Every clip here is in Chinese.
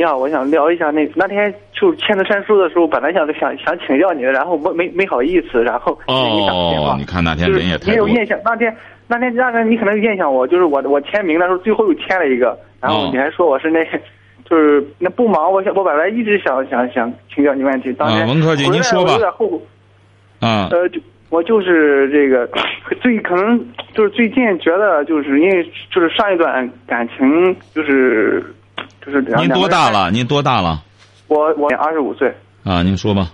你好，我想聊一下那那天就签字申书的时候，本来想想想请教你的，然后没没没好意思，然后给你打电话哦，你看那天就是人也太多了。你有印象？那天那天那天你可能有印象我，就是我我签名的时候最后又签了一个，然后哦你还说我是那，就是那不忙，我想我本来一直想想想请教你问题，当天啊文科姐回来您说吧我有点后悔。啊，呃，就我就是这个最可能就是最近觉得就是因为就是上一段感情就是就是您多大？了？您多大了？我我二十五岁，啊，您说吧。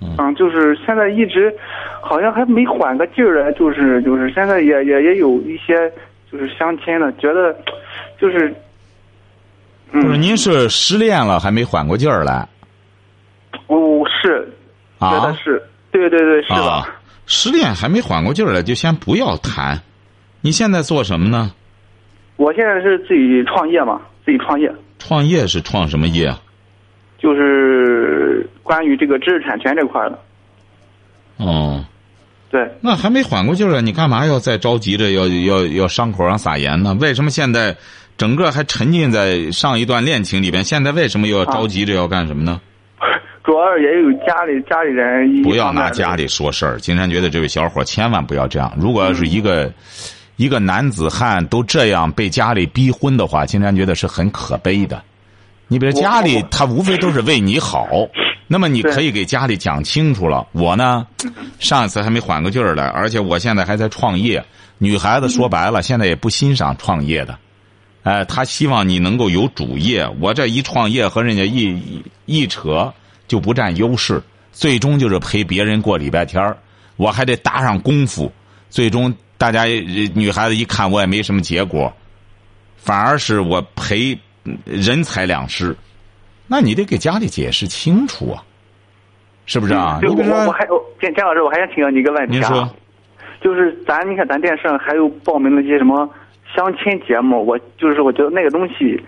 嗯，就是现在一直好像还没缓个劲儿来，就是就是现在也也也有一些就是相亲的，觉得就是嗯，不是，您是失恋了还没缓过劲儿来哦是觉得啊？是，对对对是的。啊，失恋还没缓过劲儿来，就先不要谈。你现在做什么呢？我现在是自己创业嘛，自己创业。创业是创什么业啊？就是关于这个知识产权这块儿的。哦，对，那还没缓过劲儿来，你干嘛要再着急着要要要伤口上撒盐呢？为什么现在整个还沉浸在上一段恋情里边？现在为什么又要着急着要干什么呢？主要也有家里家里人不要拿家里说事儿。金山觉得这位小伙千万不要这样。如果要是一个、一个男子汉都这样被家里逼婚的话，金山觉得是很可悲的。你比如家里他无非都是为你好，那么你可以给家里讲清楚了。我呢，上一次还没缓过劲儿来，而且我现在还在创业。女孩子说白了，现在也不欣赏创业的。哎，她希望你能够有主业。我这一创业和人家一一一扯，就不占优势，最终就是陪别人过礼拜天儿我还得搭上功夫，最终大家呃女孩子一看我也没什么结果，反而是我赔嗯人财两失。那你得给家里解释清楚啊，是不是啊？就你比如说，我我还有姜姜老师，我还想请教你一个问题啊。您说，就是咱你看咱电视上还有报名那些什么相亲节目，我就是我觉得那个东西，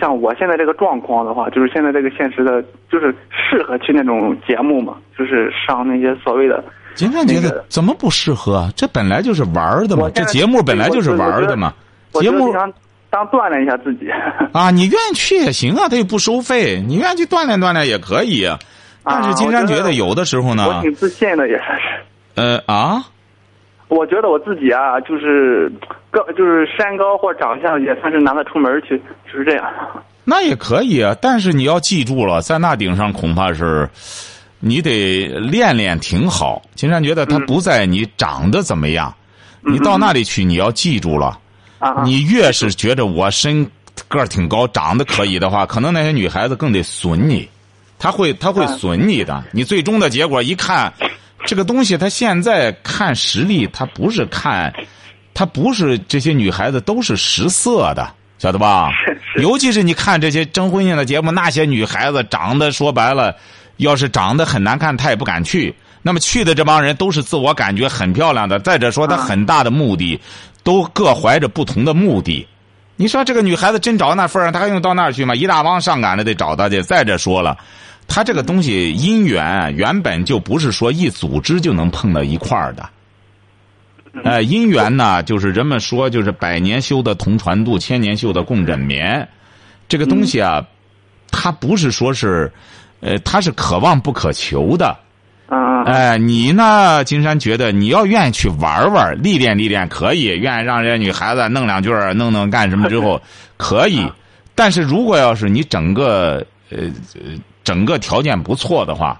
像我现在这个状况的话，就是现在这个现实的，就是适合去那种节目嘛，就是上那些所谓的。金山觉得怎么不适合啊？这本来就是玩的嘛这节目本来就是玩的嘛。节目我觉得想当锻炼一下自己。啊，你愿意去也行啊，他又不收费，你愿意去锻炼锻炼也可以啊。但是金山觉得有的时候呢我呢，挺自信的，也算是。呃啊，我觉得我自己啊，就是个就是身高或长相也算是拿得出门去，就是这样。那也可以啊。但是你要记住了，在那顶上恐怕是你得练练挺好。金山觉得他不在你长得怎么样，你到那里去你要记住了。啊啊，你越是觉得我身个儿挺高，长得可以的话，可能那些女孩子更得损你，她会她会损你的。你最终的结果一看，这个东西，她现在看实力，她不是看，她不是这些女孩子都是食色的，晓得吧？是尤其是你看这些征婚性的节目，那些女孩子长得说白了，要是长得很难看，他也不敢去。那么去的这帮人都是自我感觉很漂亮的，再者说，他很大的目的，都各怀着不同的目的。你说这个女孩子真找那份儿上，她还用到那儿去吗？一大帮上赶着得找她去。再者说了，她这个东西姻缘原本就不是说一组织就能碰到一块儿的。呃，姻缘呢，就是人们说，就是百年修的同船渡，千年修的共枕眠。这个东西啊，它不是说是，呃，他是可望不可求的。啊啊哎、你呢？金山觉得你要愿意去玩玩、历练历练，可以；愿意让人家女孩子弄两句、弄弄干什么之后，可以。但是如果要是你整个呃呃整个条件不错的话，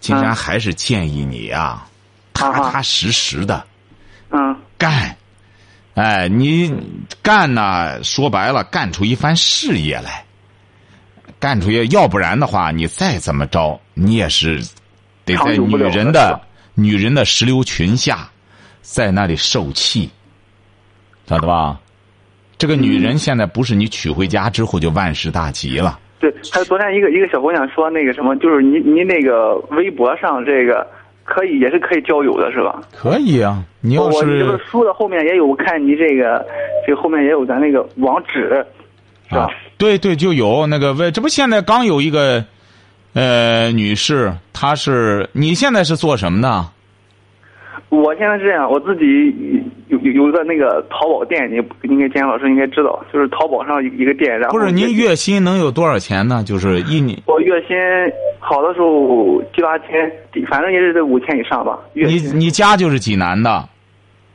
金山嗯还是建议你啊，踏啊踏实实的嗯干。哎，你干呢？说白了，干出一番事业来，干出去，要不然的话，你再怎么着，你也是得在女人的女人的石榴裙下，在那里受气，晓得吧？这个女人现在不是你娶回家之后就万事大吉了，对，还有昨天一个一个小姑娘说那个什么，就是您您那个微博上这个可以也是可以交友的是吧？可以啊，你要我你这个书的后面也有，我看你这个这个后面也有咱那个网址，是吧？啊，对对，就有那个为这不现在刚有一个呃女士，她是你现在是做什么的？我现在是这样，我自己有有有一个那个淘宝店，你应该监老师应该知道，就是淘宝上一个店，然后不是您月薪能有多少钱呢？就是一年，我月薪好的时候七八千，反正也是得五千以上吧。月你。你家就是济南的，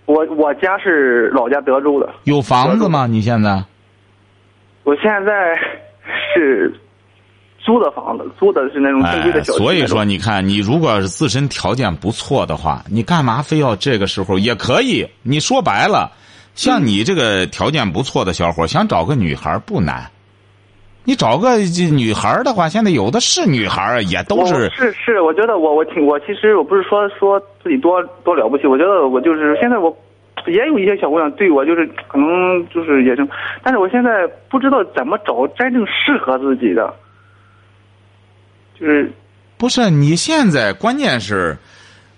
我我家是老家德州的，有房子吗？你现在？我现在是租的房子，租的是那种正规的哎，小。所以说，你看，你如果是自身条件不错的话，你干嘛非要这个时候也可以？你说白了，像你这个条件不错的小伙，想找个女孩不难。你找个这女孩的话，现在有的是女孩啊，也都是是是，我觉得我我挺我其实我不是说说自己多多了不起，我觉得我就是现在我也有一些小姑娘对我就是可能就是也是，但是我现在不知道怎么找真正适合自己的，就是不是？你现在关键是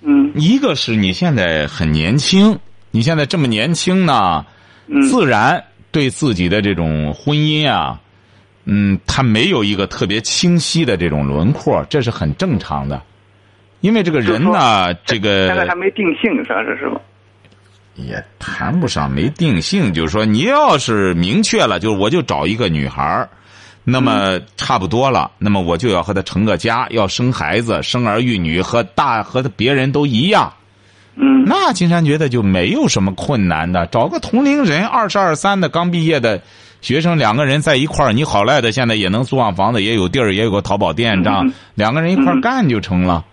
嗯一个是你现在很年轻，你现在这么年轻呢，嗯自然对自己的这种婚姻啊，嗯，他没有一个特别清晰的这种轮廓，这是很正常的。因为这个人呢，这个现在还没定性，算？是是吧？也谈不上没定性，就是说你要是明确了，就是我就找一个女孩儿那么差不多了，那么我就要和她成个家，要生孩子，生儿育女，和大和别人都一样。嗯那金山觉得就没有什么困难的，找个同龄人，二十二三的刚毕业的学生，两个人在一块儿，你好赖的现在也能租上房子，也有地儿，也有个淘宝店，这样嗯两个人一块儿干就成了，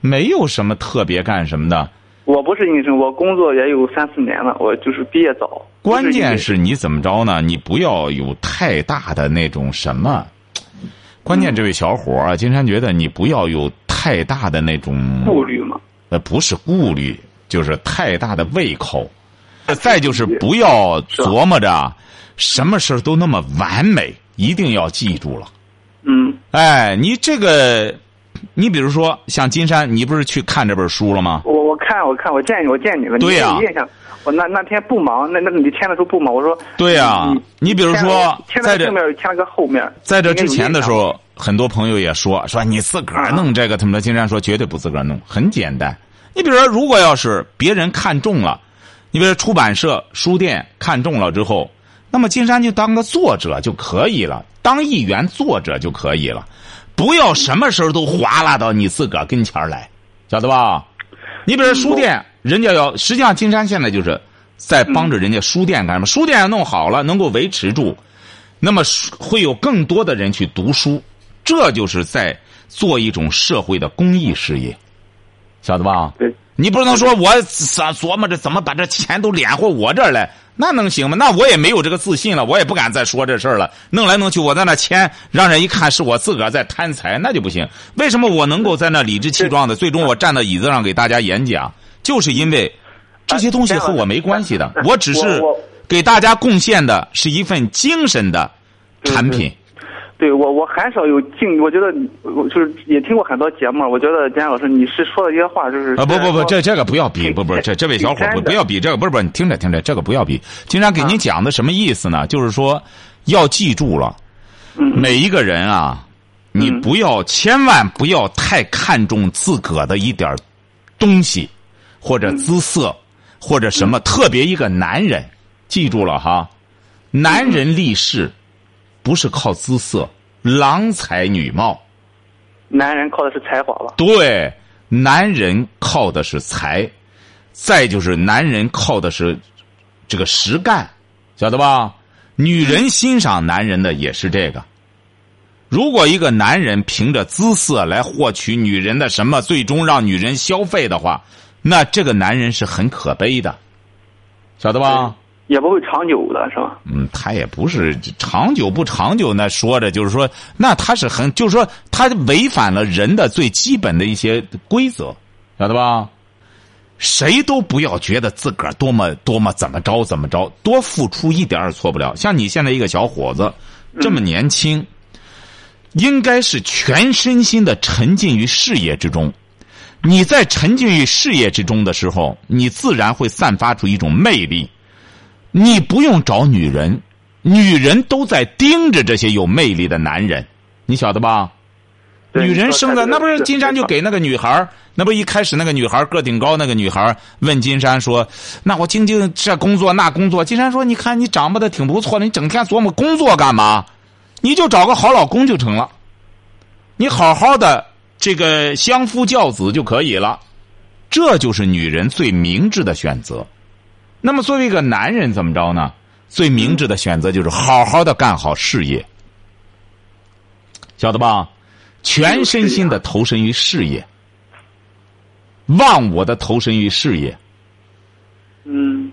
没有什么特别干什么的。我不是医生，我工作也有三四年了，我就是毕业早。关键是你怎么着呢？你不要有太大的那种什么。关键这位小伙儿啊，金山觉得你不要有太大的那种顾虑嘛。呃，不是顾虑，就是太大的胃口。再就是不要琢磨着什么事儿都那么完美，一定要记住了。嗯哎，你这个，你比如说像金山，你不是去看这本书了吗？我我看我看我见你我见你了，对呀。我那那天不忙，那那你签的时候不忙，我说对呀你你比如说签在这面签了个后面，在这之前的时候，很多朋友也说说你自个儿弄这个，他们的金山说绝对不自个儿弄，很简单。你比如说，如果要是别人看中了，你比如说出版社、书店看中了之后，那么金山就当个作者就可以了，当一员作者就可以了，不要什么时候都划拉到你自个儿跟前儿来，晓得吧？你比如说书店，人家要实际上金山现在就是在帮着人家书店干什么？书店要弄好了，能够维持住，那么书会有更多的人去读书，这就是在做一种社会的公益事业，晓得吧？对，你不能说我琢琢磨着怎么把这钱都敛回我这儿来，那能行吗？那我也没有这个自信了，我也不敢再说这事儿了。弄来弄去，我在那签让人一看是我自个儿在贪财，那就不行。为什么我能够在那理直气壮的，最终我站到椅子上给大家演讲，就是因为这些东西和我没关系的，哎我只是给大家贡献的是一份精神的产品。对我我很少有敬，我觉得你我就是也听过很多节目，我觉得金山老师你是说的一些话就是啊，不不不，这这个不要比，不不，这这位小伙不不要比这个，不是不是，你听着听着，这个不要比。经常给您讲的什么意思呢？就是说，要记住了，嗯。每一个人啊，你嗯。不要千万不要太看重自个的一点东西，或者姿色，或者什么，特别一个男人，记住了哈，男人立世不是靠姿色，郎才女貌。男人靠的是才华吧？对，男人靠的是才，再就是男人靠的是这个实干，晓得吧？女人欣赏男人的也是这个。如果一个男人凭着姿色来获取女人的什么，最终让女人消费的话，那这个男人是很可悲的，晓得吧？也不会长久的是吧？嗯，他也不是长久不长久，那说着就是说，那他是很，就是说他违反了人的最基本的一些规则，晓得吧？谁都不要觉得自个儿多么多么怎么着怎么着，多付出一点儿也错不了。像你现在一个小伙子，这么年轻，应该是全身心的沉浸于事业之中。你在沉浸于事业之中的时候，你自然会散发出一种魅力。你不用找女人，女人都在盯着这些有魅力的男人，你晓得吧？女人生的那不是是金山就给那个女孩儿那不一开始那个女孩儿个顶高那个女孩儿问金山说：“那我静静这工作那工作。”金山说：“你看你长不的挺不错的，你整天琢磨工作干嘛？你就找个好老公就成了，你好好的这个相夫教子就可以了，这就是女人最明智的选择。那么作为一个男人怎么着呢？最明智的选择就是好好的干好事业，晓得吧？全身心的投身于事业，忘我的投身于事业。嗯，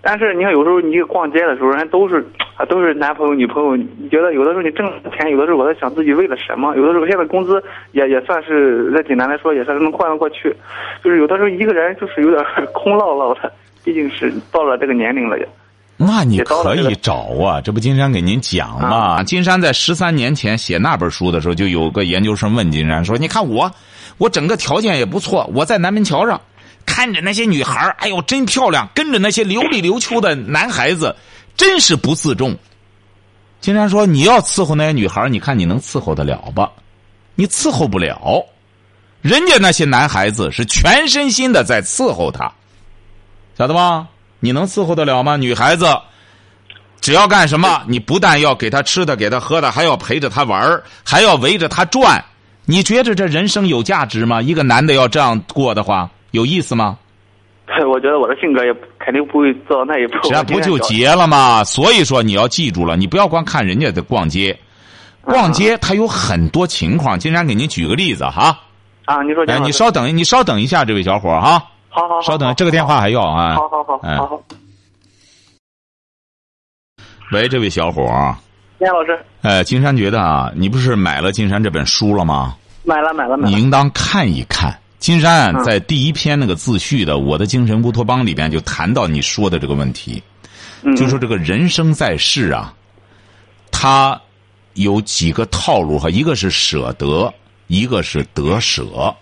但是你看，有时候你逛街的时候，人都是啊，都是男朋友、女朋友。你觉得有的时候你挣钱，有的时候我在想自己为了什么？有的时候现在工资也也算是在济南来说也算是能换得过去，就是有的时候一个人就是有点空落落的，毕竟是到了这个年龄了也。那你可以找啊，这不金山给您讲嘛？金山在十三年前写那本书的时候，就有个研究生问金山说：“你看我，我整个条件也不错，我在南门桥上看着那些女孩儿哎呦真漂亮，跟着那些流里流秋的男孩子，真是不自重。”金山说：“你要伺候那些女孩儿，你看你能伺候得了吧？你伺候不了，人家那些男孩子是全身心的在伺候她，晓得吧？你能伺候得了吗？女孩子，只要干什么，你不但要给她吃的、给她喝的，还要陪着她玩儿，还要围着她转。你觉着这人生有价值吗？一个男的要这样过的话，有意思吗？我觉得我的性格也肯定不会做到那一步。这不就结了吗？所以说你要记住了，你不要光看人家的逛街，逛街他有很多情况。金山给您举个例子哈，啊？你说，哎，你稍等，你稍等一下，这位小伙哈，好好好，稍等，这个电话还要啊。好好好嗯好好。喂，这位小伙儿，严老师，呃，金山觉得啊，你不是买了金山这本书了吗？买了买了买了。你应当看一看。金山嗯在第一篇那个自序的《我的精神乌托邦》里边就谈到你说的这个问题，嗯就说这个人生在世啊，他有几个套路哈，一个是舍得，一个是得舍。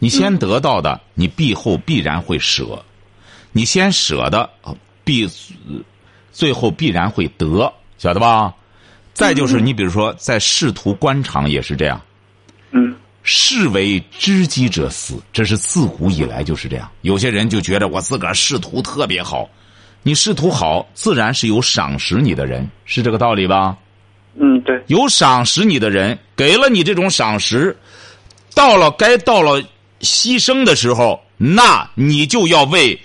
你先得到的，你必后必然会舍；你先舍的，必最后必然会得，晓得吧？再就是你比如说在仕途官场也是这样。嗯士为知己者死，这是自古以来就是这样。有些人就觉得我自个儿仕途特别好，你仕途好，自然是有赏识你的人，是这个道理吧？嗯，对，有赏识你的人，给了你这种赏识，到了该到了牺牲的时候，那你就要为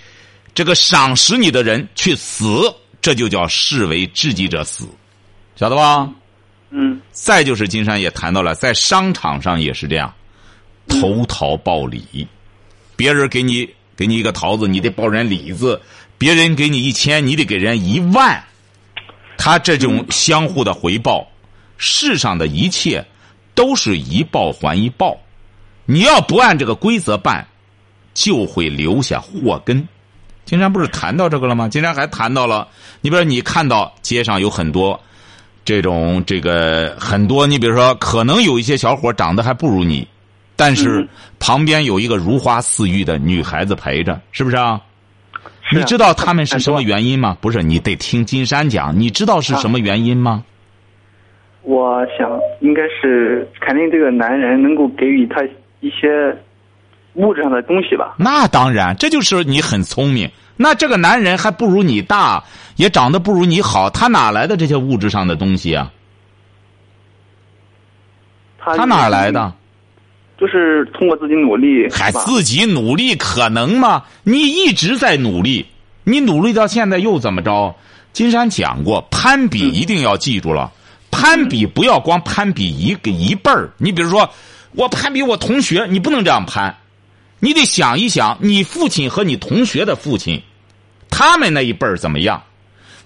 这个赏识你的人去死，这就叫士为知己者死，晓得吧？嗯再就是金山也谈到了，在商场上也是这样，投桃报李，别人给你给你一个桃子，你得报人李子；别人给你一千，你得给人一万。他这种相互的回报，世上的一切都是一报还一报。你要不按这个规则办，就会留下祸根。金山不是谈到这个了吗？金山还谈到了，你比如说你看到街上有很多。这种这个很多，你比如说，可能有一些小伙长得还不如你，但是嗯旁边有一个如花似玉的女孩子陪着，是不是啊？是啊你知道他们是什么原因吗？不是，你得听金山讲。你知道是什么原因吗？我想应该是肯定这个男人能够给予他一些物质上的东西吧。那当然，这就是你很聪明。那这个男人还不如你大，也长得不如你好，他哪来的这些物质上的东西啊？他他哪来的？就是通过自己努力，还自己努力可能吗？你一直在努力，你努力到现在又怎么着？金山讲过，攀比一定要记住了，攀比不要光攀比一个一辈儿。你比如说，我攀比我同学，你不能这样攀，你得想一想，你父亲和你同学的父亲，他们那一辈儿怎么样？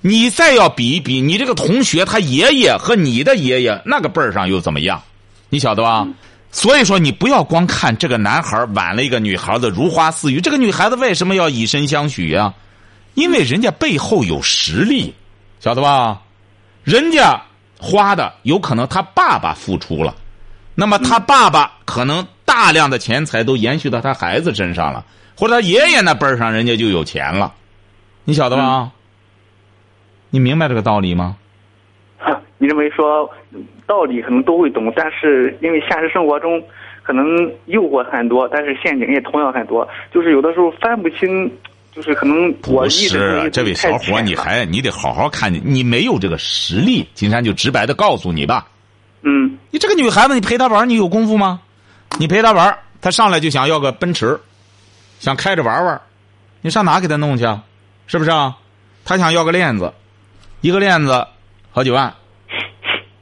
你再要比一比，你这个同学他爷爷和你的爷爷那个辈儿上又怎么样？你晓得吧？所以说，你不要光看这个男孩挽了一个女孩子如花似玉，这个女孩子为什么要以身相许呀、因为人家背后有实力，晓得吧？人家花的有可能他爸爸付出了，那么他爸爸可能大量的钱财都延续到他孩子身上了，或者他爷爷那辈儿上人家就有钱了，你晓得吧？你明白这个道理吗？你认为说道理可能都会懂，但是因为现实生活中可能诱惑很多，但是陷阱也同样很多，就是有的时候分不清，就是可能我不是这位小伙，你还你得好好看，你没有这个实力。金山就直白的告诉你吧，嗯你这个女孩子，你陪她玩，你有功夫吗？你陪她玩，她上来就想要个奔驰，想开着玩玩，你上哪给她弄去啊？是不是啊？她想要个链子，一个链子好几万，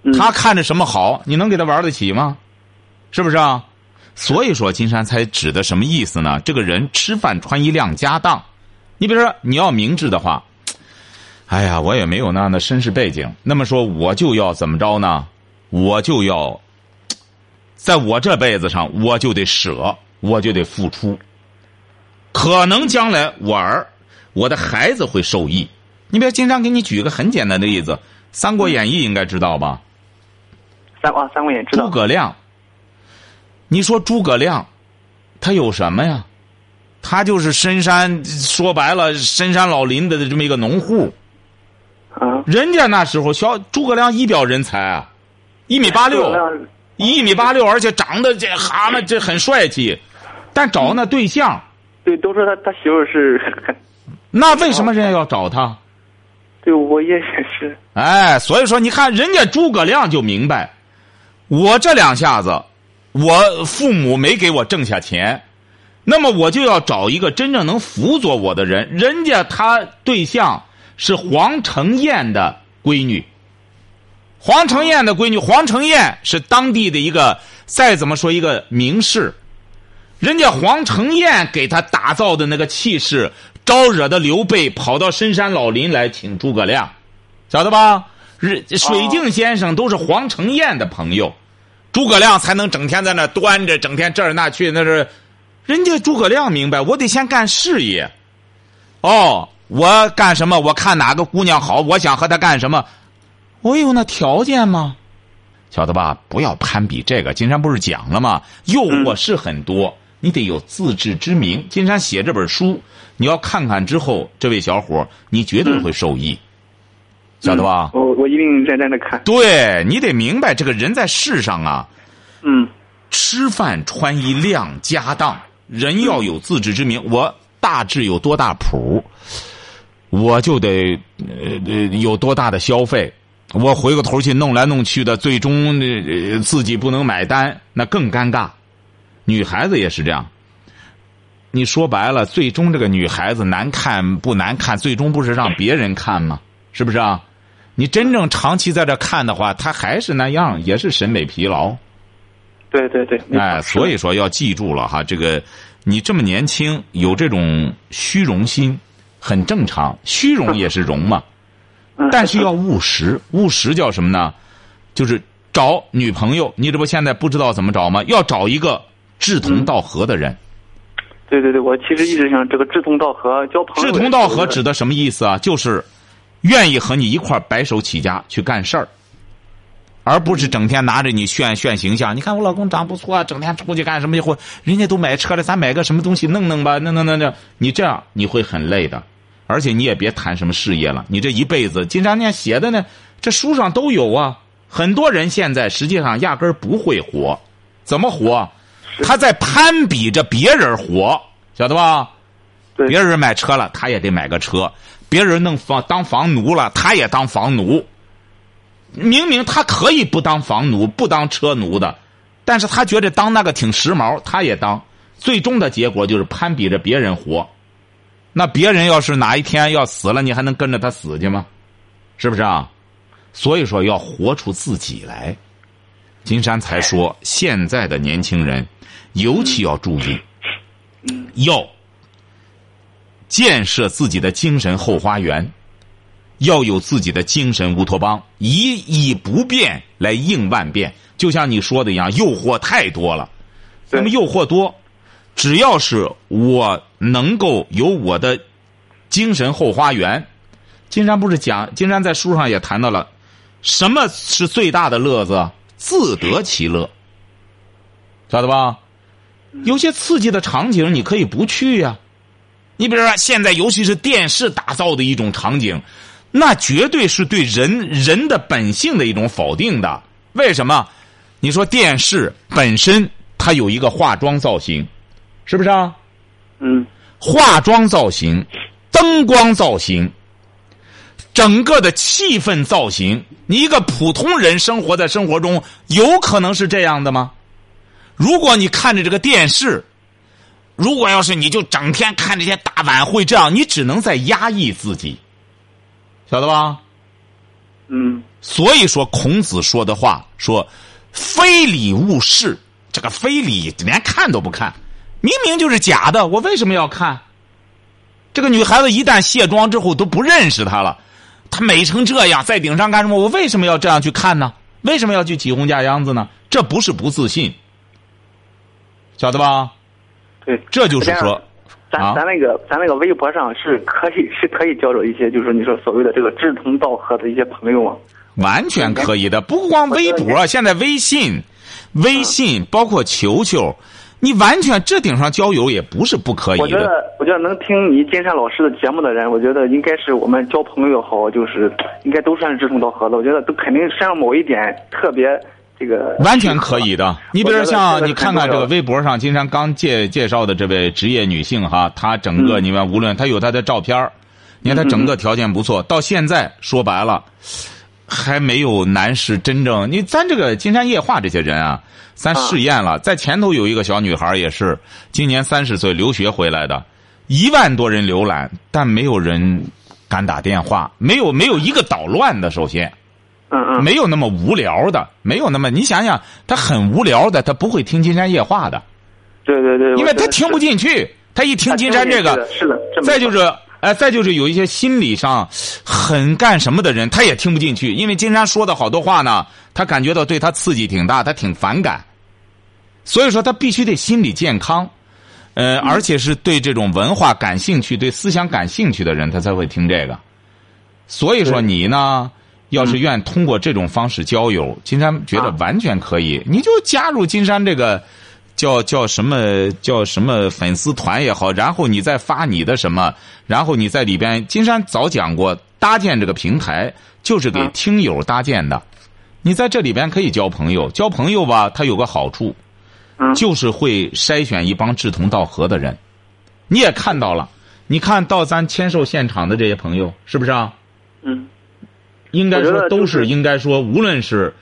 嗯她看着什么好，你能给她玩得起吗？是不是啊？所以说，金山才指的什么意思呢？这个人吃饭穿衣亮家当，你比如说你要明智的话，哎呀，我也没有那样的身世背景，那么说我就要怎么着呢？我就要，在我这辈子上，我就得舍，我就得付出。可能将来我儿，我的孩子会受益。你比如经常给你举个很简单的例子，《三国演义》应该知道吧？三啊三国演知道诸葛亮，你说诸葛亮，他有什么呀？他就是深山，说白了，深山老林的这么一个农户。啊，人家那时候小诸葛亮一表人才啊，一米八六一米八六，而且长得这蛤蟆这很帅气，但找那对象，对都说他他媳妇儿是，那为什么人家要找他？对我也也是，哎，所以说你看，人家诸葛亮就明白，我这两下子，我父母没给我挣下钱，那么我就要找一个真正能辅佐我的人。人家他对象是黄承彦的闺女，黄承彦的闺女，黄承彦是当地的一个再怎么说一个名士，人家黄承彦给他打造的那个气势，招惹的刘备跑到深山老林来请诸葛亮，晓得吧？日水镜先生都是黄承彦的朋友，诸葛亮才能整天在那端着，整天这儿那去，那是人家诸葛亮明白，我得先干事业。哦，我干什么？我看哪个姑娘好，我想和她干什么？我有那条件吗？晓得吧？不要攀比这个。金山不是讲了吗？诱惑是很多，你得有自知之明。金山写这本书，你要看看之后，这位小伙，你绝对会受益，晓得吧？我我一定认真的看，对你得明白，这个人在世上啊，嗯吃饭穿衣量家当，人要有自知之明。我大致有多大谱，我就得呃呃有多大的消费。我回过头去弄来弄去的，最终呃自己不能买单，那更尴尬。女孩子也是这样。你说白了，最终这个女孩子难看不难看，最终不是让别人看吗？是不是啊？你真正长期在这看的话，她还是那样，也是审美疲劳。对对对，哎，所以说要记住了哈，这个你这么年轻，有这种虚荣心，很正常，虚荣也是荣嘛。嗯但是要务实，务实叫什么呢？就是找女朋友，你这不现在不知道怎么找吗？要找一个志同道合的人。对对对，我其实一直想这个志同道合交朋友。志同道合指的什么意思啊？就是愿意和你一块白手起家去干事儿，而不是整天拿着你炫炫形象。你看我老公长不错啊，整天出去干什么去？或人家都买车了，咱买个什么东西弄弄吧，弄弄弄弄。你这样你会很累的，而且你也别谈什么事业了。你这一辈子，金山念写的呢，这书上都有啊。很多人现在实际上压根儿不会活，怎么活？他在攀比着别人活，晓得吧？别人买车了，他也得买个车；别人弄房当房奴了，他也当房奴。明明他可以不当房奴、不当车奴的，但是他觉得当那个挺时髦，他也当。最终的结果就是攀比着别人活。那别人要是哪一天要死了，你还能跟着他死去吗？是不是啊？所以说要活出自己来。金山才说，现在的年轻人尤其要注意，要建设自己的精神后花园，要有自己的精神乌托邦，以以不变来应万变。就像你说的一样，诱惑太多了。那么诱惑多，只要是我能够有我的精神后花园，金山不是讲，金山在书上也谈到了，什么是最大的乐子？自得其乐，晓得吧？有些刺激的场景你可以不去呀。你比如说，现在尤其是电视打造的一种场景，那绝对是对人人的本性的一种否定的。为什么？你说电视本身它有一个化妆造型，是不是啊？嗯化妆造型、灯光造型、整个的气氛造型，你一个普通人生活在生活中，有可能是这样的吗？如果你看着这个电视，如果要是你就整天看这些大晚会，这样你只能在压抑自己，晓得吧？嗯所以说，孔子说的话说：“非礼勿视。”这个非礼连看都不看，明明就是假的，我为什么要看？这个女孩子一旦卸妆之后都不认识她了，她美成这样，在顶上干什么？我为什么要这样去看呢？为什么要去起哄架秧子呢？这不是不自信，晓得吧？对，这就是说，咱啊咱那个咱那个微博上是可以 是可以交流一些，就是你说所谓的这个志同道合的一些朋友嘛。完全可以的，不光微博，现在微信、微信包括球球，你完全这顶上交友也不是不可以的。我觉得，我觉得能听你金山老师的节目的人，我觉得应该是我们交朋友好，就是应该都算是志同道合的。我觉得都肯定身上某一点特别这个。完全可以的。你比如像你看看这个微博上金山刚介介绍的这位职业女性哈，她整个嗯你看无论她有她的照片儿你看她整个条件不错，到现在说白了。还没有男士真正，你咱这个金山夜话这些人啊，咱试验了，在前头有一个小女孩也是，今年三十岁留学回来的，一万多人浏览，但没有人敢打电话，没有没有一个捣乱的，首先。嗯嗯。没有那么无聊的，没有那么你想想，他很无聊的，他不会听金山夜话的，对对对。因为他听不进去。他一听金山这个，是的，是的。再就是，哎，再就是有一些心理上很干什么的人，他也听不进去，因为金山说的好多话呢，他感觉到对他刺激挺大，他挺反感。所以说，他必须得心理健康，呃，而且是对这种文化感兴趣、对思想感兴趣的人，他才会听这个。所以说，你呢？要是愿通过这种方式交友，金山觉得完全可以，你就加入金山这个叫叫什么叫什么粉丝团也好，然后你再发你的什么，然后你在里边，金山早讲过，搭建这个平台就是给听友搭建的，你在这里边可以交朋友，交朋友吧，它有个好处，就是会筛选一帮志同道合的人，你也看到了，你看到咱签售现场的这些朋友，是不是啊？嗯。应该说都是应该说，无论是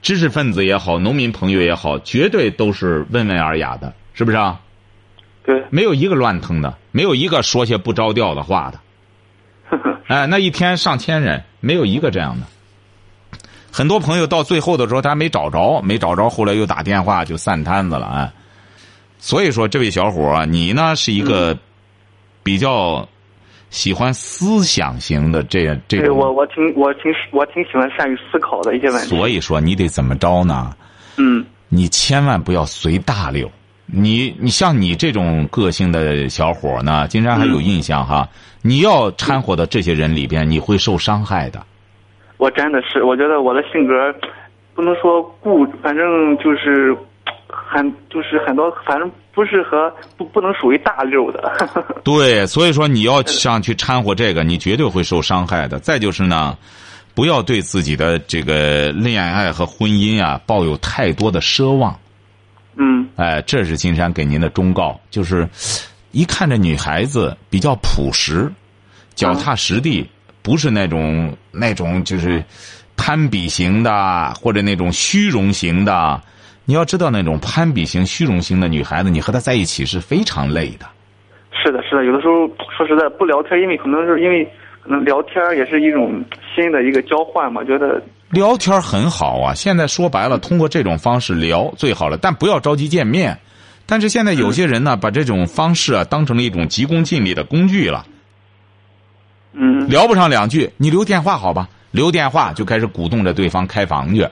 知识分子也好，农民朋友也好，绝对都是温文尔雅的，是不是啊？对。没有一个乱腾的，没有一个说些不着调的话的。哎，那一天上千人，没有一个这样的。很多朋友到最后的时候，他没找着，没找着，后来又打电话就散摊子了啊。所以说，这位小伙啊，你呢是一个比较。喜欢思想型的这这种，对我我挺我挺我挺喜欢善于思考的一些问题。所以说你得怎么着呢？嗯，你千万不要随大流。你你像你这种个性的小伙呢，金山还有印象哈。嗯、你要掺和到这些人里边，你会受伤害的。我真的是，我觉得我的性格不能说固，反正就是很就是很多，反正。不是和不不能属于大溜的，对，所以说你要想去掺和这个，你绝对会受伤害的。再就是呢，不要对自己的这个恋爱和婚姻啊抱有太多的奢望。嗯，哎，这是金山给您的忠告，就是一看这女孩子比较朴实、脚踏实地，不是那种那种就是攀比型的，或者那种虚荣型的。你要知道，那种攀比型、虚荣型的女孩子，你和她在一起是非常累的。是的，是的，有的时候说实在不聊天，因为可能是因为可能聊天也是一种新的一个交换嘛，觉得聊天很好啊。现在说白了，通过这种方式聊最好了，但不要着急见面。但是现在有些人呢，把这种方式啊当成了一种急功近利的工具了。嗯，聊不上两句，你留电话好吧？留电话就开始鼓动着对方开房去，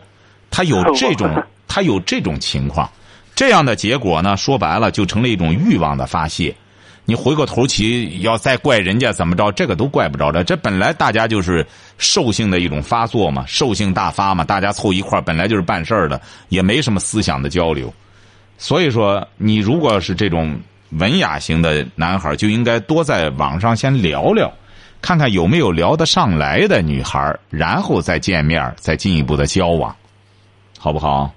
他有这种。他有这种情况，这样的结果呢，说白了就成了一种欲望的发泄。你回过头去要再怪人家怎么着，这个都怪不着的。这本来大家就是兽性的一种发作嘛，兽性大发嘛，大家凑一块儿本来就是办事儿的，也没什么思想的交流。所以说，你如果是这种文雅型的男孩，就应该多在网上先聊聊，看看有没有聊得上来的女孩，然后再见面，再进一步的交往，好不好？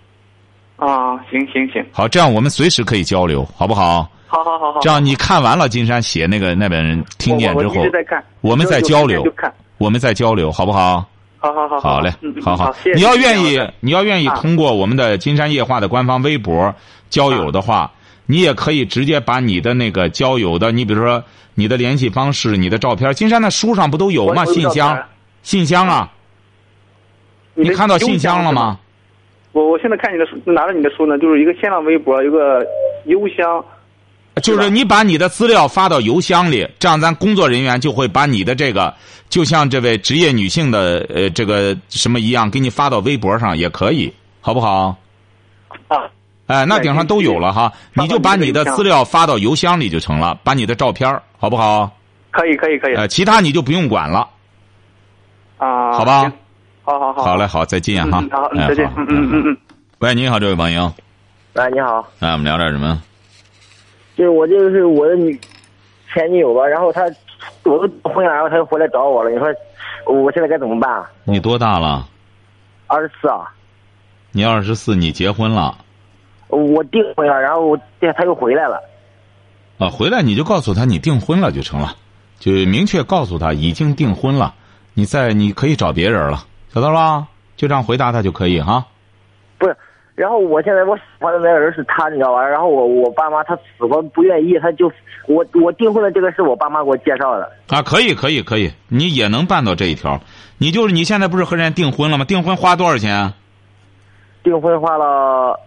啊，行行行，好，这样我们随时可以交流，好不好？好好好好。这样你看完了金山写那个那本人听见之后我们再交流。我们再交流，好不好？好好好好嘞嗯，好好，你要愿意你要愿意啊通过我们的金山夜话的官方微博交友的话，你也可以直接把你的那个交友的，你比如说你的联系方式、你的照片，金山的书上不都有吗？信箱，信箱啊，你看到信箱了吗？？我我现在看你的书，拿着你的书呢，就是一个新浪微博，一个邮箱。就是你把你的资料发到邮箱里，这样咱工作人员就会把你的这个，就像这位职业女性的呃这个什么一样，给你发到微博上也可以，好不好？啊，哎，那顶上都有了哈，你就把你的资料发到邮箱里就成了，把你的照片儿好不好？可以可以可以。呃，其他你就不用管了，啊，好吧行？好好好。好嘞，好，再见哈嗯，好，哎再见。嗯嗯嗯嗯。喂，你好，这位朋友，喂，你好，哎，我们聊点什么？就是我就是我的女前女友吧，然后她我都结婚了，然后她又回来找我了，你说我现在该怎么办？你多大了？二十四啊，你二十四，你结婚了我订婚了，然后我她又回来了，啊？回来你就告诉他你订婚了就成了，就明确告诉他已经订婚了，你再你可以找别人了，晓得了吧？就这样回答他就可以哈。不是。然后我现在我喜欢的那个人是他，你知道吧？然后我我爸妈他死活不愿意，他就我我订婚的这个是我爸妈给我介绍的。啊，可以，可以，可以，你也能办到这一条。你就是你现在不是和人家订婚了吗？订婚花多少钱啊？订婚花了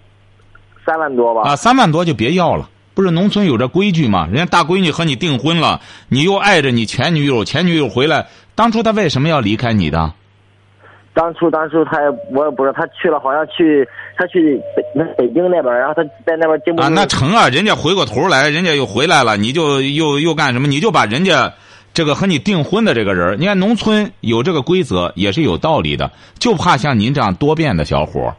三万多吧？啊，三万多就别要了。不是农村有这规矩吗？人家大闺女和你订婚了，你又爱着你前女友，前女友回来，当初她为什么要离开你的？当初当初他也我也不知道，她去了好像去她去北那北京那边，然后她在那边经不啊，那成啊，人家回过头来，人家又回来了，你就又又干什么？你就把人家这个和你订婚的这个人，你看农村有这个规则也是有道理的，就怕像您这样多变的小伙儿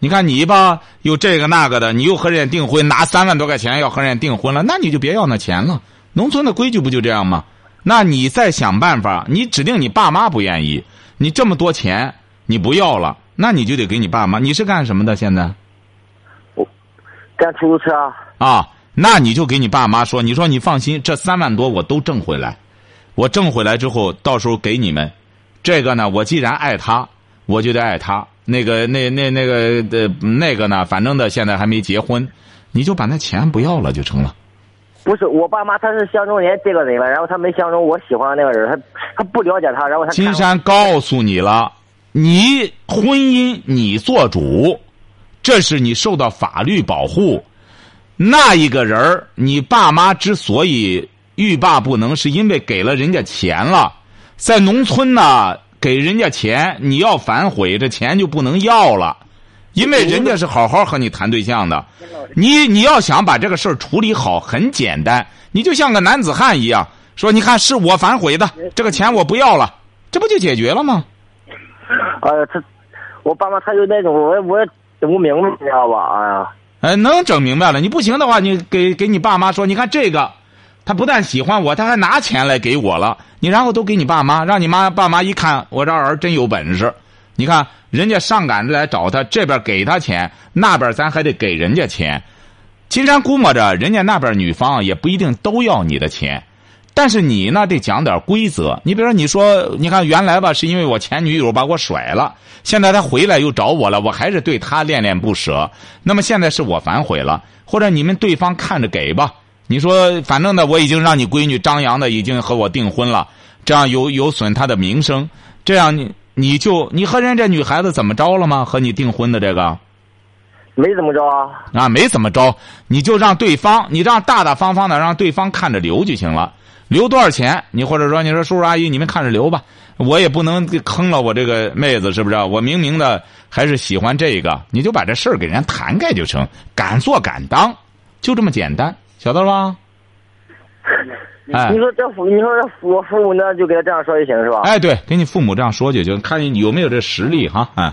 你看你吧，又这个那个的，你又和人家订婚，拿三万多块钱要和人家订婚了，那你就别要那钱了。农村的规矩不就这样吗？那你再想办法，你指定你爸妈不愿意，你这么多钱你不要了，那你就得给你爸妈。你是干什么的？现在？我干出租车啊。啊，那你就给你爸妈说，你说你放心，这三万多我都挣回来，我挣回来之后，到时候给你们。这个呢，我既然爱他，我就得爱他。那个那那那个呃那个呢，反正的现在还没结婚，你就把那钱不要了就成了。不是我爸妈，他是相中人家这个人了，然后他没相中我喜欢的那个人，他他不了解他，然后他金山告诉你了，你婚姻你做主，这是你受到法律保护。那一个人儿，你爸妈之所以欲罢不能，是因为给了人家钱了。在农村呢，给人家钱，你要反悔，这钱就不能要了，因为人家是好好和你谈对象的。你你要想把这个事儿处理好，很简单，你就像个男子汉一样，说你看是我反悔的，这个钱我不要了，这不就解决了吗？呃，他我爸妈他就那种我也我也整不明白，你知道吧？哎呀，哎，能整明白了。你不行的话，你给给你爸妈说，你看这个，他不但喜欢我，他还拿钱来给我了。你然后都给你爸妈，让你妈爸妈一看，我这儿真有本事。你看人家上赶着来找他，这边给他钱，那边咱还得给人家钱。金山估摸着，人家那边女方也不一定都要你的钱，但是你呢得讲点规则。你比如说，你说，你看原来吧，是因为我前女友把我甩了，现在她回来又找我了，我还是对她恋恋不舍。那么现在是我反悔了，或者你们对方看着给吧。你说，反正呢，我已经让你闺女张扬的已经和我订婚了，这样有有损她的名声，这样你你就你和人家女孩子怎么着了吗？和你订婚的这个。没怎么着啊。啊，没怎么着，你就让对方，你让大大方方的让对方看着留就行了。留多少钱？你或者说你说叔叔阿姨，你们看着留吧，我也不能坑了我这个妹子，是不是？我明明的还是喜欢这个，你就把这事儿给人家谈开就成，敢做敢当，就这么简单，晓得了吧？哎 你说这父，你说这父我父母呢，就给他这样说就行是吧？哎，对，给你父母这样说就行，看你有没有这实力哈。哎，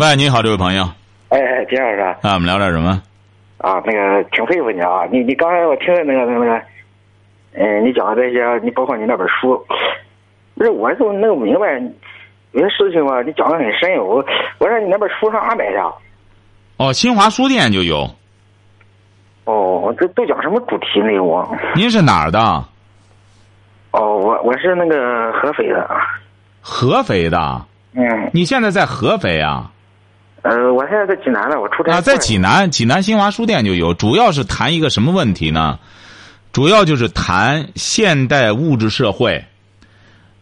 喂，你好，这位朋友，哎，金老师啊，啊，我们聊点什么？啊，那个挺佩服你啊！你你刚才我听的那个那个那个，嗯、你讲的这些，你包括你那本书，不是我就弄不明白，有些事情吧，你讲的很深。我我说你那本书上哪买的？哦，新华书店就有。哦，这都讲什么主题内容啊？您是哪儿的？哦，我我是那个合肥的。合肥的。嗯，你现在在合肥啊？呃，我现在在济南呢，我出差啊，在济南，济南新华书店就有，主要是谈一个什么问题呢？主要就是谈现代物质社会，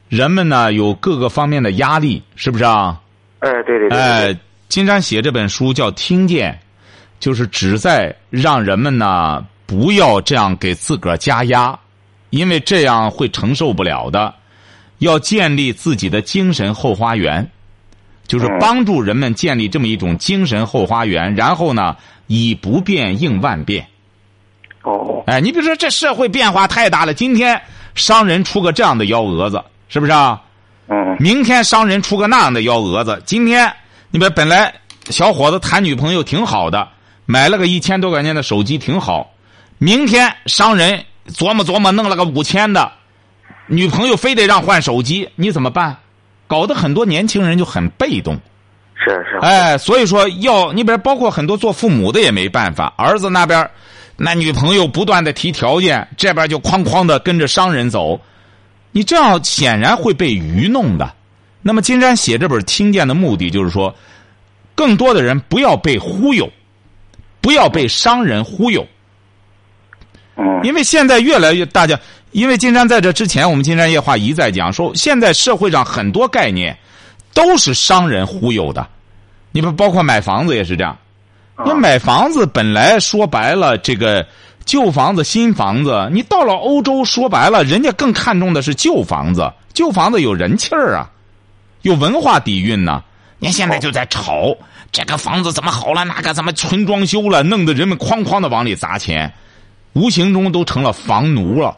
人们呢有各个方面的压力，是不是啊？哎，对对对对哎，金山写这本书叫《听见》，就是旨在让人们呢不要这样给自个儿加压，因为这样会承受不了的。要建立自己的精神后花园，就是嗯帮助人们建立这么一种精神后花园，然后呢以不变应万变。哦，哎，你比如说这社会变化太大了，今天商人出个这样的幺蛾子，是不是啊？嗯明天商人出个那样的幺蛾子，今天你们本来小伙子谈女朋友挺好的，买了个一千多块钱的手机挺好，明天商人琢磨琢磨弄了个五千的，女朋友非得让换手机，你怎么办？搞得很多年轻人就很被动。是是，哎，所以说要你比如包括很多做父母的也没办法，儿子那边那女朋友不断的提条件，这边就哐哐的跟着商人走，你这样显然会被愚弄的。那么金山写这本《听见》的目的就是说，更多的人不要被忽悠，不要被商人忽悠，嗯。因为现在越来越大家，因为金山在这之前，我们金山夜话一再讲说，现在社会上很多概念都是商人忽悠的。你不包括买房子也是这样，你买房子本来说白了，这个旧房子、新房子，你到了欧洲，说白了，人家更看重的是旧房子，旧房子有人气儿啊，有文化底蕴呢。您现在就在吵这个房子怎么好了，那个怎么纯装修了，弄得人们哐哐的往里砸钱，无形中都成了房奴了，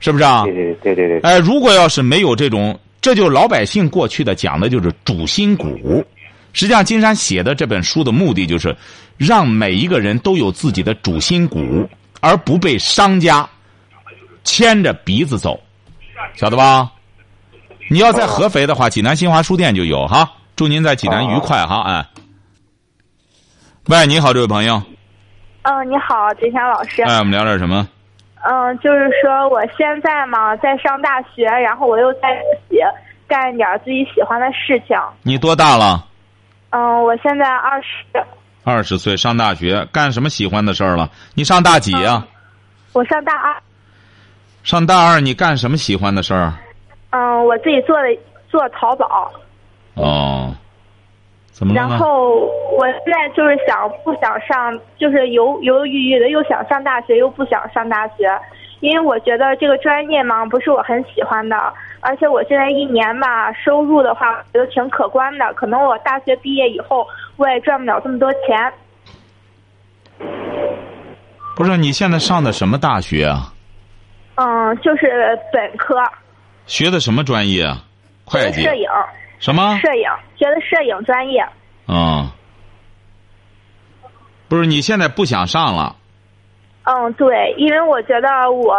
是不是啊？对对对对对，哎，如果要是没有这种，这就老百姓过去的讲的就是主心骨。实际上，金山写的这本书的目的就是让每一个人都有自己的主心骨，而不被商家牵着鼻子走，晓得吧？你要在合肥的话，济南新华书店就有哈。祝您在济南愉快哈，哎。喂，你好，这位朋友，嗯，你好，金山老师。哎，我们聊点什么？嗯，就是说我现在嘛在上大学，然后我又在自己干一点自己喜欢的事情。你多大了？嗯，我现在二十，二十岁，上大学，干什么喜欢的事儿了？你上大几呀、我上大二。上大二，你干什么喜欢的事儿？嗯，我自己做的做淘宝，哦，怎么了？然后我现在就是想不想上，就是犹犹犹豫豫的，又想上大学，又不想上大学，因为我觉得这个专业嘛不是我很喜欢的，而且我现在一年吧收入的话，我觉得挺可观的，可能我大学毕业以后我也赚不了这么多钱。不是，你现在上的什么大学啊？嗯，就是本科，学的什么专业啊？会计？摄影，什么？摄影，学的摄影专业。嗯。不是，你现在不想上了？嗯，对，因为我觉得我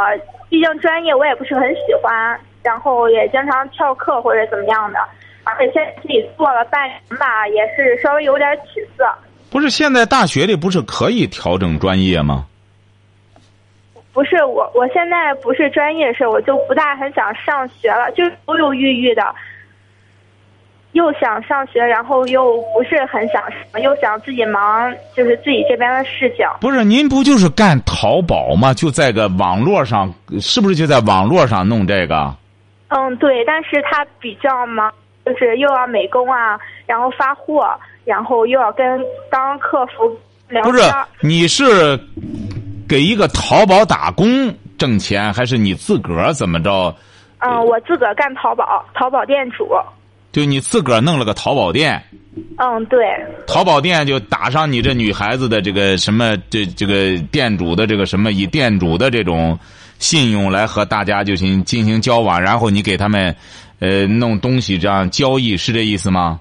毕竟专业我也不是很喜欢，然后也经常翘课或者怎么样的，而且现在自己做了半年吧，也是稍微有点起色。不是，现在大学里不是可以调整专业吗？不是我，我现在不是专业事，我就不大很想上学了，就犹犹豫豫的，又想上学，然后又不是很想上，又想自己忙，就是自己这边的事情。不是，您不就是干淘宝吗？就在个网络上，是不是就在网络上弄这个？嗯，对，但是他比较忙，就是又要美工啊，然后发货，然后又要跟当客服聊不是。，你是给一个淘宝打工挣钱，还是你自个儿怎么着？嗯，我自个儿干淘宝，淘宝店主。就你自个儿弄了个淘宝店，嗯，对，淘宝店就打上你这女孩子的这个什么这这个店主的这个什么以店主的这种信用来和大家就进进行交往，然后你给他们呃弄东西这样交易，是这意思吗？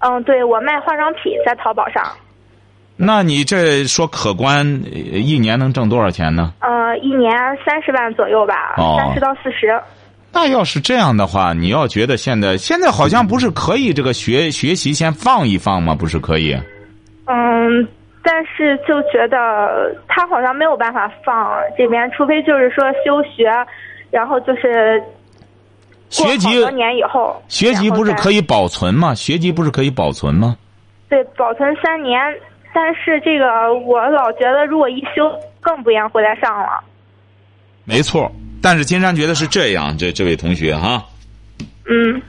嗯，对，我卖化妆品在淘宝上。那你这说可观，呃一年能挣多少钱呢？呃，一年三十万左右吧，哦三十到四十。那要是这样的话，你要觉得现在现在好像不是可以这个学学习先放一放吗？不是可以？嗯，但是就觉得他好像没有办法放这边，除非就是说休学，然后就是学籍多年以后，学籍不是可以以保存吗？学籍不是可以保存吗？对保存三年，但是这个我老觉得如果一休更不愿回来上了。没错，但是金山觉得是这样，这这位同学哈，嗯。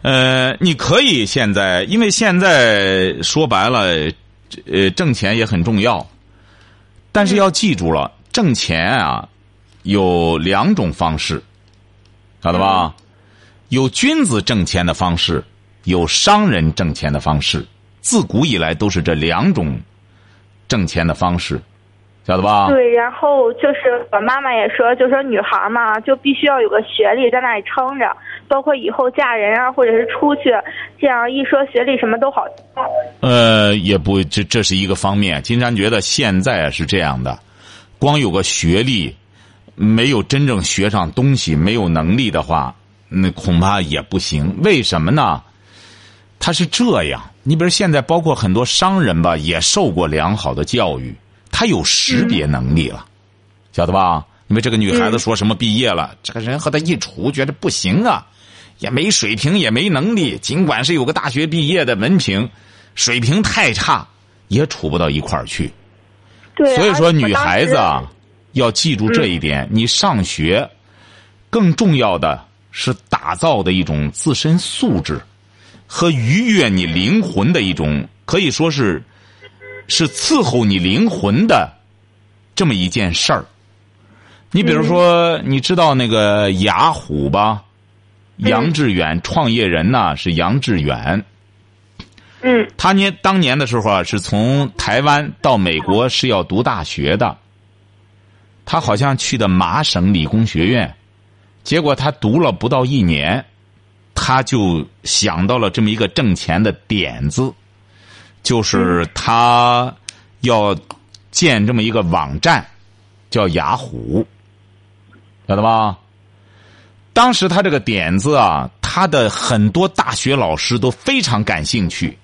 呃，你可以现在，因为现在说白了，呃，挣钱也很重要，但是要记住了，挣钱啊有两种方式，晓得吧？有君子挣钱的方式，有商人挣钱的方式，自古以来都是这两种挣钱的方式，晓得吧？对，然后就是我妈妈也说，就说女孩嘛，就必须要有个学历在那里撑着，包括以后嫁人啊，或者是出去，这样一说学历什么都好。呃，也不，这这是一个方面。金山觉得现在是这样的，光有个学历，没有真正学上东西，没有能力的话，那恐怕也不行。为什么呢？他是这样，你比如现在包括很多商人吧，也受过良好的教育，他有识别能力了，晓得吧？因为这个女孩子说什么毕业了，这个人和他一处，觉得不行啊，也没水平，也没能力，尽管是有个大学毕业的文凭，水平太差，也处不到一块儿去。对，所以说，女孩子啊，要记住这一点：你上学，更重要的是打造的一种自身素质和愉悦你灵魂的一种，可以说是是伺候你灵魂的这么一件事儿。你比如说，你知道那个雅虎吧？杨致远创业人呢、是杨致远。嗯他年当年的时候啊，是从台湾到美国是要读大学的。他好像去的麻省理工学院，结果他读了不到一年，他就想到了这么一个挣钱的点子，就是他要建这么一个网站，叫雅虎，晓得吧？当时他这个点子啊，他的很多大学老师都非常感兴趣，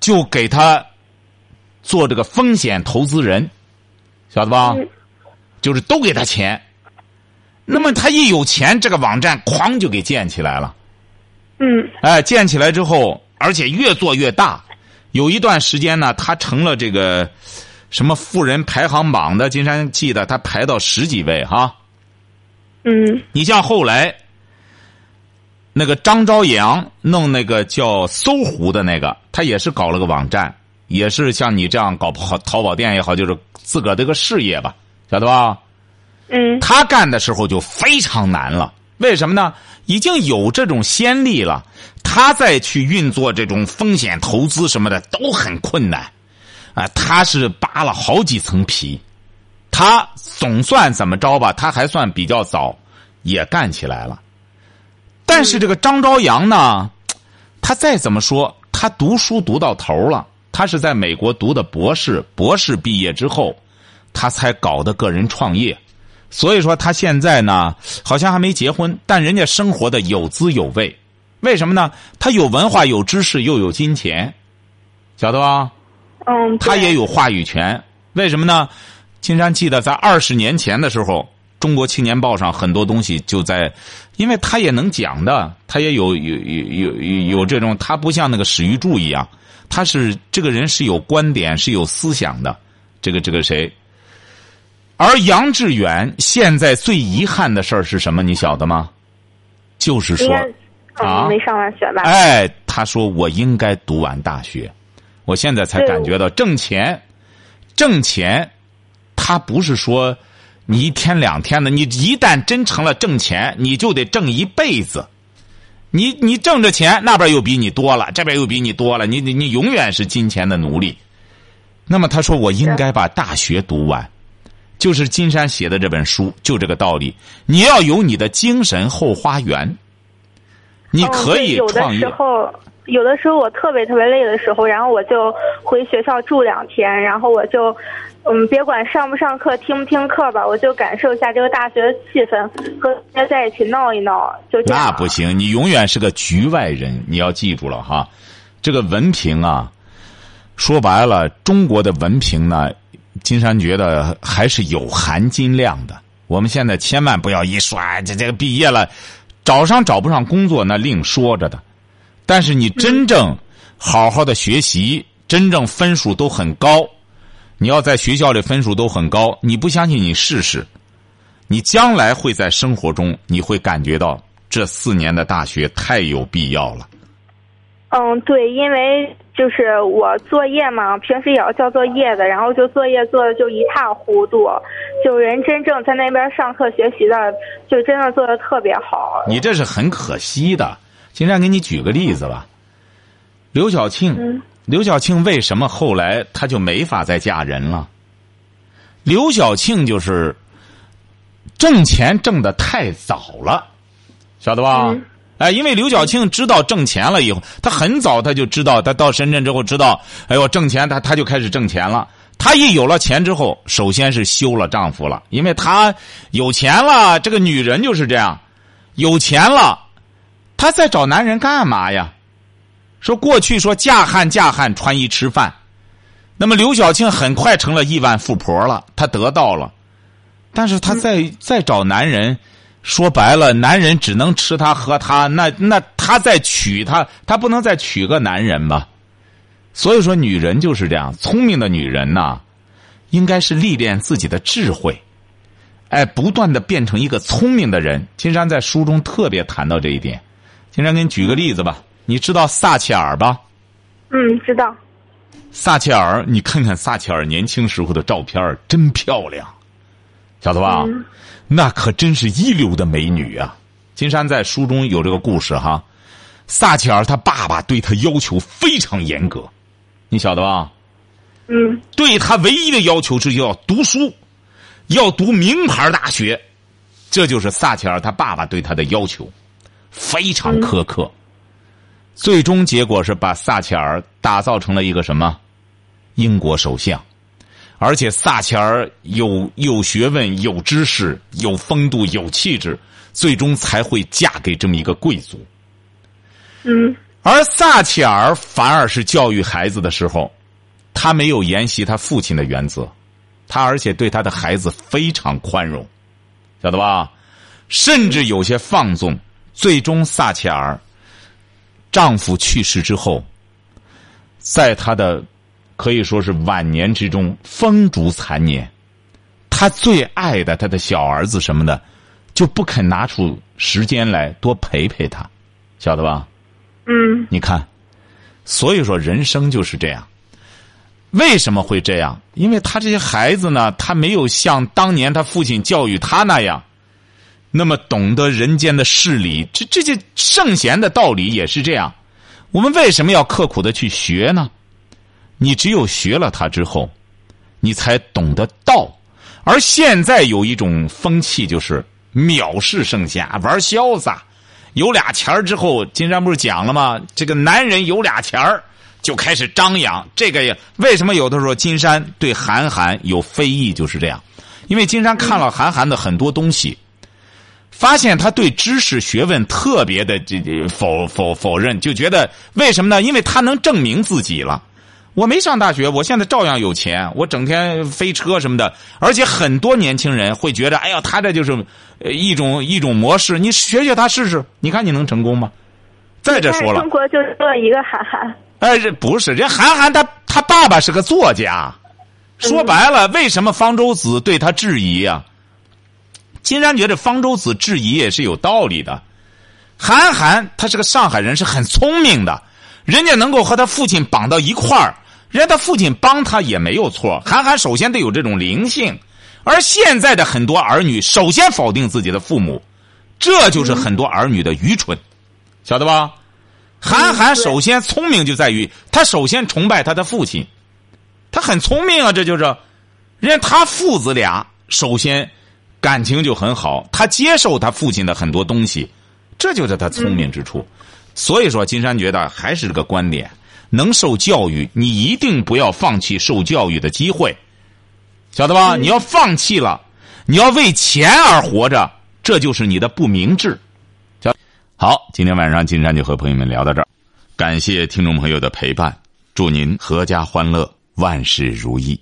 就给他做这个风险投资人，晓得吧？嗯就是都给他钱。那么他一有钱，这个网站哐就给建起来了。嗯哎，建起来之后，而且越做越大。有一段时间呢，他成了这个什么富人排行榜的，金山记得他排到十几位哈。嗯你像后来那个张朝阳弄那个叫搜狐的那个，他也是搞了个网站，也是像你这样搞淘淘宝店也好，就是自个儿的一个事业吧，晓得吧？嗯他干的时候就非常难了，为什么呢？已经有这种先例了，他再去运作这种风险投资什么的都很困难，啊，他是扒了好几层皮，他总算怎么着吧，他还算比较早，也干起来了。但是这个张朝阳呢，他再怎么说，他读书读到头了，他是在美国读的博士，博士毕业之后，他才搞的个人创业。所以说他现在呢，好像还没结婚，但人家生活的有滋有味。为什么呢？他有文化、有知识，又有金钱，晓得吧？嗯，他也有话语权。为什么呢？金山记得在二十年前的时候，《中国青年报》上很多东西就在，因为他也能讲的，他也有有有有有这种，他不像那个史玉柱一样，他是这个人是有观点、是有思想的。这个这个谁？而杨致远现在最遗憾的事儿是什么？你晓得吗？就是说啊嗯没上完学吧？哎，他说我应该读完大学，我现在才感觉到挣钱，挣钱，他不是说你一天两天的，你一旦真成了挣钱，你就得挣一辈子。你你挣着钱，那边又比你多了，这边又比你多了，你你你永远是金钱的奴隶。那么他说我应该把大学读完，就是金山写的这本书，就这个道理。你要有你的精神后花园，你可以有的创业。时候，有的时候我特别特别累的时候，然后我就回学校住两天，然后我就，嗯，别管上不上课、听不听课吧，我就感受一下这个大学的气氛，和大家在一起闹一闹，就这样。那不行，你永远是个局外人，你要记住了哈。这个文凭啊，说白了，中国的文凭呢，金山觉得还是有含金量的。我们现在千万不要一说，哎，这这个毕业了，找上找不上工作那另说着的。但是你真正好好的学习，真正分数都很高，你要在学校里分数都很高，你不相信你试试，你将来会在生活中你会感觉到这四年的大学太有必要了。嗯，对，因为就是我作业嘛，平时也要交作业的，然后就作业做的就一塌糊涂，就人真正在那边上课学习的，就真的做的特别好。你这是很可惜的。金山给你举个例子吧，刘晓庆，刘晓庆为什么后来她就没法再嫁人了？刘晓庆就是挣钱挣的太早了，晓得吧？哎，因为刘晓庆知道挣钱了以后，她很早她就知道，她到深圳之后知道，哎呦挣钱，她她就开始挣钱了。她一有了钱之后，首先是休了丈夫了，因为她有钱了。这个女人就是这样，有钱了，她在找男人干嘛呀？说过去说嫁汉嫁汉穿衣吃饭，那么刘晓庆很快成了亿万富婆了，她得到了，但是她再再找男人。说白了，男人只能吃她喝她，那那她再娶她，她不能再娶个男人吧？所以说，女人就是这样，聪明的女人呐，应该是历练自己的智慧，哎，不断的变成一个聪明的人。金山在书中特别谈到这一点。金山给你举个例子吧，你知道撒切尔吧？嗯，知道。撒切尔，你看看撒切尔年轻时候的照片，真漂亮，晓得吧？那可真是一流的美女啊！金山在书中有这个故事哈。撒切尔他爸爸对他要求非常严格，你晓得吧？嗯。对他唯一的要求是要读书，要读名牌大学，这就是撒切尔他爸爸对他的要求，非常苛刻。最终结果是把撒切尔打造成了一个什么？英国首相。而且撒切尔有有学问、有知识、有风度、有气质，最终才会嫁给这么一个贵族。嗯。而撒切尔反而是教育孩子的时候，他没有沿袭他父亲的原则，他而且对他的孩子非常宽容，晓得吧？甚至有些放纵。最终，撒切尔丈夫去世之后，在他的。可以说是晚年之中风烛残年，他最爱的他的小儿子什么的，就不肯拿出时间来多陪陪他，晓得吧？嗯。你看，所以说人生就是这样。为什么会这样？因为他这些孩子呢，他没有像当年他父亲教育他那样，那么懂得人间的事理。这这些圣贤的道理也是这样。我们为什么要刻苦的去学呢？你只有学了它之后，你才懂得道。而现在有一种风气，就是藐视圣贤，玩潇洒。有俩钱儿之后，金山不是讲了吗？这个男人有俩钱儿就开始张扬。这个也为什么有的时候金山对韩寒有非议，就是这样。因为金山看了韩寒的很多东西，发现他对知识学问特别的这这否否否认，就觉得为什么呢？因为他能证明自己了。我没上大学，我现在照样有钱，我整天飞车什么的，而且很多年轻人会觉得，哎呀，他这就是一种一种模式，你学学他试试，你看你能成功吗？再者说了，中国就做一个韩寒。哎，这不是，人韩寒他他爸爸是个作家，说白了，为什么方舟子对他质疑呀？金山觉得方舟子质疑也是有道理的。韩寒他是个上海人，是很聪明的，人家能够和他父亲绑到一块儿。人家的父亲帮他也没有错，韩寒首先得有这种灵性，而现在的很多儿女首先否定自己的父母，这就是很多儿女的愚蠢，晓得吧？韩寒首先聪明就在于他首先崇拜他的父亲，他很聪明啊，这就是，人家他父子俩首先感情就很好，他接受他父亲的很多东西，这就是他聪明之处。所以说，金山觉得还是这个观点：能受教育，你一定不要放弃受教育的机会，晓得吧？你要放弃了，你要为钱而活着，这就是你的不明智。好，今天晚上金山就和朋友们聊到这儿，感谢听众朋友的陪伴，祝您阖家欢乐，万事如意。